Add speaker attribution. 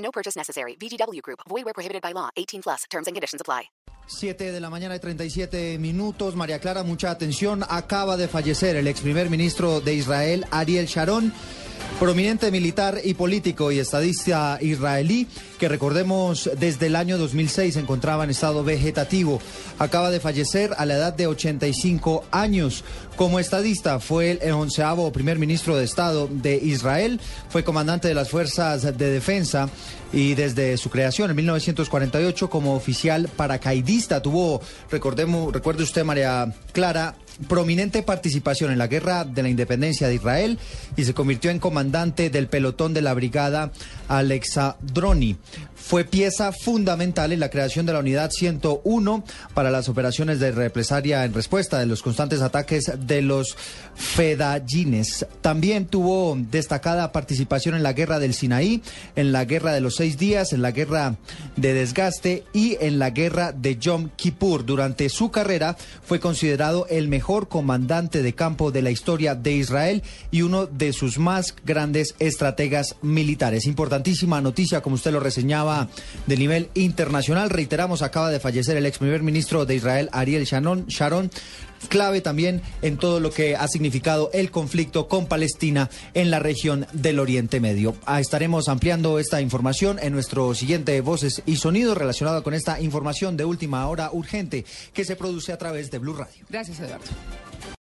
Speaker 1: No purchase necessary. VGW Group. Void where prohibited by law. 18 plus. Terms and conditions apply.
Speaker 2: 7 de la mañana y 37 minutos. María Clara, mucha atención. Acaba de fallecer el ex primer ministro de Israel, Ariel Sharon. Prominente militar y político y estadista israelí que recordemos desde el año 2006 se encontraba en estado vegetativo. Acaba de fallecer a la edad de 85 años. Como estadista fue el onceavo primer ministro de Estado de Israel, fue comandante de las fuerzas de defensa y desde su creación en 1948 como oficial paracaidista tuvo, recordemos, recuerde usted María Clara, prominente participación en la guerra de la independencia de Israel y se convirtió en comandante del pelotón de la brigada Alexandroni. Fue pieza fundamental en la creación de la unidad 101 para las operaciones de represalia en respuesta de los constantes ataques de los fedayines. También tuvo destacada participación en la guerra del Sinaí, en la guerra de los seis días, en la guerra de desgaste y en la guerra de Yom Kippur. Durante su carrera fue considerado el mejor comandante de campo de la historia de Israel y uno de sus más grandes estrategas militares. Importantísima noticia, como usted lo reseñaba, de nivel internacional. Reiteramos, acaba de fallecer el ex primer ministro de Israel, Ariel Sharon. Sharon clave también en todo lo que ha significado el conflicto con Palestina en la región del Oriente Medio. Ah, estaremos ampliando esta información en nuestro siguiente Voces y Sonidos relacionado con esta información de última hora urgente que se produce a través de Blue Radio.
Speaker 3: Gracias, Eduardo.